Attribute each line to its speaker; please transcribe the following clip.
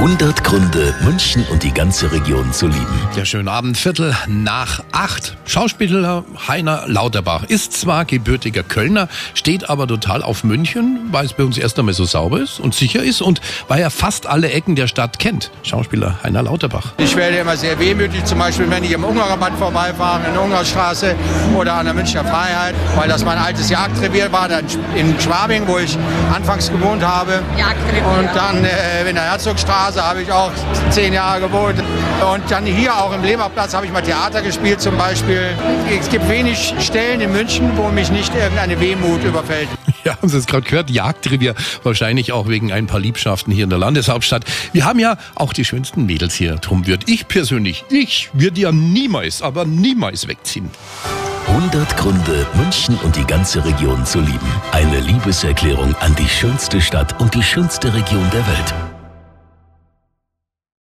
Speaker 1: 100 Gründe, München und die ganze Region zu lieben.
Speaker 2: Ja, schönen Abend, Viertel nach acht. Schauspieler Heiner Lauterbach ist zwar gebürtiger Kölner, steht aber total auf München, weil es bei uns erst einmal so sauber ist und sicher ist und weil er fast alle Ecken der Stadt kennt. Schauspieler Heiner Lauterbach.
Speaker 3: Ich werde immer sehr wehmütig, zum Beispiel, wenn ich im Ungarerband vorbeifahre, in der Ungarstraße oder an der Münchner Freiheit, weil das mein altes Jagdrevier war, dann in Schwabing, wo ich anfangs gewohnt habe.
Speaker 4: Jagdrevier.
Speaker 3: Und dann äh, in der Herzogstraße habe ich auch zehn Jahre gewohnt. Und dann hier auch im Lehmerplatz habe ich mal Theater gespielt zum Beispiel. Es gibt wenig Stellen in München, wo mich nicht irgendeine Wehmut überfällt.
Speaker 2: Ja, haben Sie es gerade gehört? Jagdrevier. Wahrscheinlich auch wegen ein paar Liebschaften hier in der Landeshauptstadt. Wir haben ja auch die schönsten Mädels hier. Drum würde ich persönlich, ich würde ja niemals, aber niemals wegziehen.
Speaker 1: 100 Gründe, München und die ganze Region zu lieben. Eine Liebeserklärung an die schönste Stadt und die schönste Region der Welt.